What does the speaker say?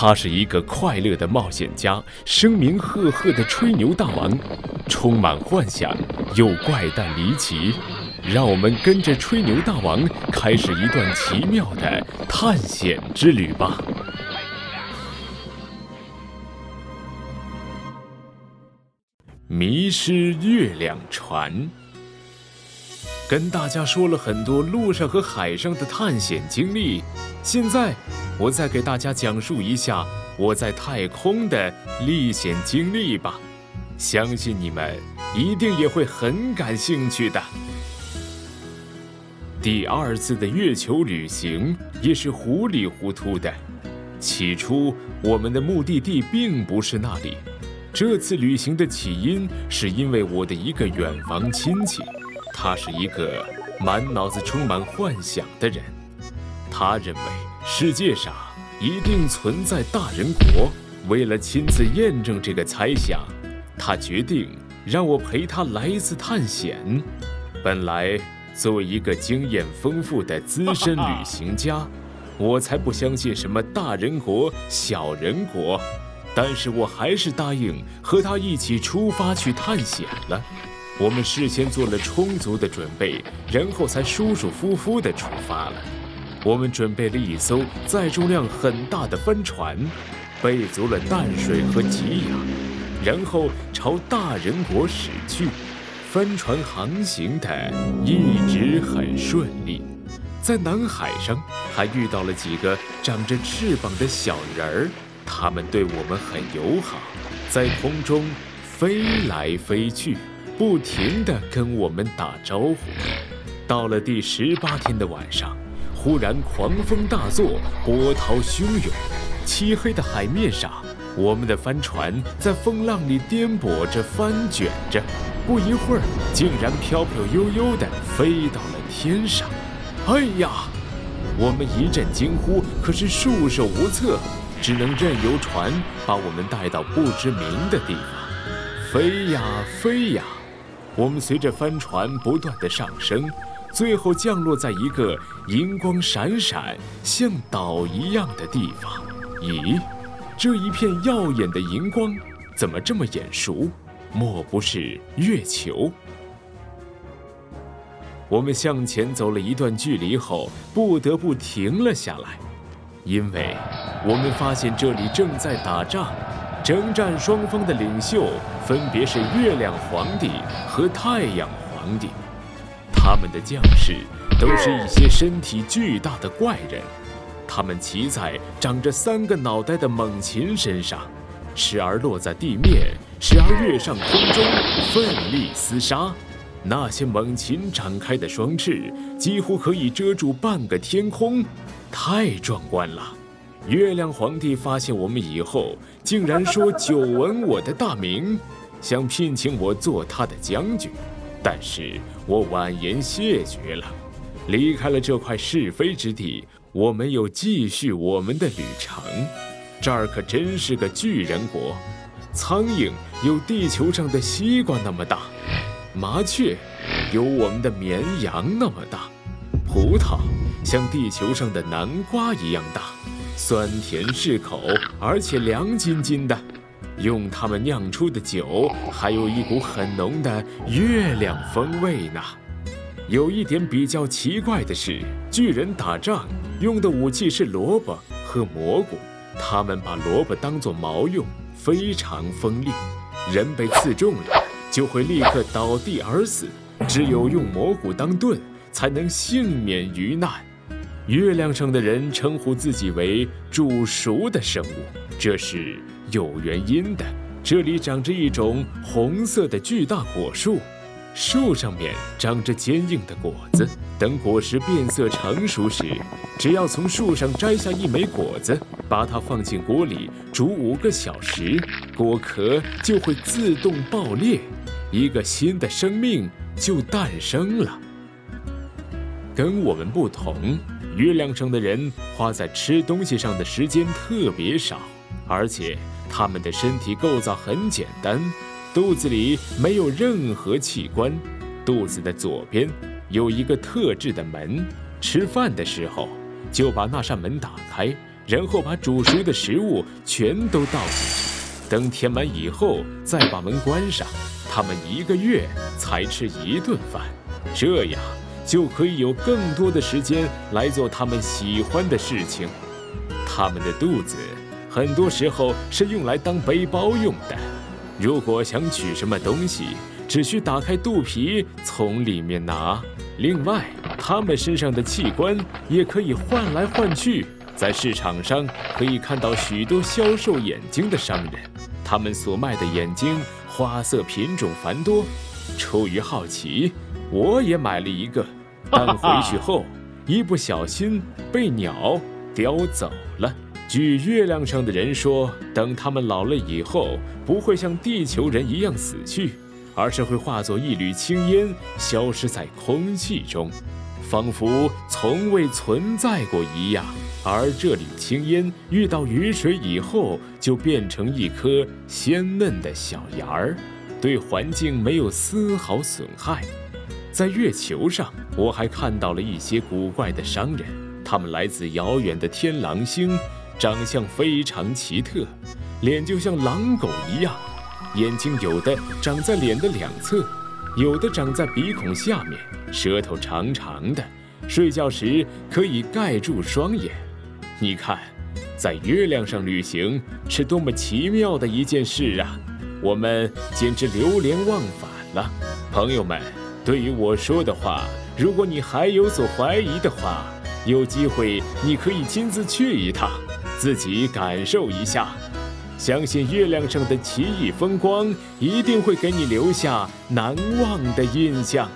他是一个快乐的冒险家，声名赫赫的吹牛大王，充满幻想又怪诞离奇。让我们跟着吹牛大王开始一段奇妙的探险之旅吧！迷失月亮船，跟大家说了很多路上和海上的探险经历，现在我再给大家讲述一下我在太空的历险经历吧，相信你们一定也会很感兴趣的。第二次的月球旅行也是糊里糊涂的。起初，我们的目的地并不是那里。这次旅行的起因是因为我的一个远房亲戚，他是一个满脑子充满幻想的人。他认为世界上一定存在大人国。为了亲自验证这个猜想，他决定让我陪他来一次探险。本来。作为一个经验丰富的资深旅行家，我才不相信什么大人国、小人国，但是我还是答应和他一起出发去探险了。我们事先做了充足的准备，然后才舒舒服服地出发了。我们准备了一艘载重量很大的帆船，备足了淡水和给养，然后朝大人国驶去。帆船航行的一直很顺利，在南海上还遇到了几个长着翅膀的小人儿，他们对我们很友好，在空中飞来飞去，不停地跟我们打招呼。到了第十八天的晚上，忽然狂风大作，波涛汹涌，漆黑的海面上，我们的帆船在风浪里颠簸着，翻卷着。不一会儿，竟然飘飘悠悠地飞到了天上。哎呀！我们一阵惊呼，可是束手无策，只能任由船把我们带到不知名的地方。飞呀飞呀，我们随着帆船不断的上升，最后降落在一个银光闪闪、像岛一样的地方。咦，这一片耀眼的银光怎么这么眼熟？莫不是月球？我们向前走了一段距离后，不得不停了下来，因为我们发现这里正在打仗，征战双方的领袖分别是月亮皇帝和太阳皇帝，他们的将士都是一些身体巨大的怪人，他们骑在长着三个脑袋的猛禽身上。时而落在地面，时而跃上空中，奋力厮杀。那些猛禽展开的双翅，几乎可以遮住半个天空，太壮观了。月亮皇帝发现我们以后，竟然说久闻我的大名，想聘请我做他的将军。但是我婉言谢绝了，离开了这块是非之地，我们又继续我们的旅程。这儿可真是个巨人国，苍蝇有地球上的西瓜那么大，麻雀有我们的绵羊那么大，葡萄像地球上的南瓜一样大，酸甜适口，而且凉津津的。用它们酿出的酒还有一股很浓的月亮风味呢。有一点比较奇怪的是，巨人打仗用的武器是萝卜和蘑菇。他们把萝卜当作矛用，非常锋利，人被刺中了就会立刻倒地而死。只有用蘑菇当盾，才能幸免于难。月亮上的人称呼自己为“煮熟的生物”，这是有原因的。这里长着一种红色的巨大果树。树上面长着坚硬的果子，等果实变色成熟时，只要从树上摘下一枚果子，把它放进锅里煮五个小时，果壳就会自动爆裂，一个新的生命就诞生了。跟我们不同，月亮上的人花在吃东西上的时间特别少，而且他们的身体构造很简单。肚子里没有任何器官，肚子的左边有一个特制的门。吃饭的时候，就把那扇门打开，然后把煮熟的食物全都倒进去，等填满以后再把门关上。他们一个月才吃一顿饭，这样就可以有更多的时间来做他们喜欢的事情。他们的肚子很多时候是用来当背包用的，如果想取什么东西，只需打开肚皮从里面拿。另外，他们身上的器官也可以换来换去，在市场上可以看到许多销售眼睛的商人，他们所卖的眼睛花色品种繁多。出于好奇，我也买了一个，但回去后一不小心被鸟叼走了。据月亮上的人说，等他们老了以后，不会像地球人一样死去。而是会化作一缕青烟，消失在空气中，仿佛从未存在过一样。而这缕青烟遇到雨水以后，就变成一颗鲜嫩的小芽儿，对环境没有丝毫损害。在月球上，我还看到了一些古怪的商人，他们来自遥远的天狼星，长相非常奇特，脸就像狼狗一样。眼睛有的长在脸的两侧，有的长在鼻孔下面，舌头长长的，睡觉时可以盖住双眼。你看，在月亮上旅行是多么奇妙的一件事啊！我们简直流连忘返了。朋友们，对于我说的话，如果你还有所怀疑的话，有机会你可以亲自去一趟，自己感受一下。相信月亮上的奇异风光一定会给你留下难忘的印象。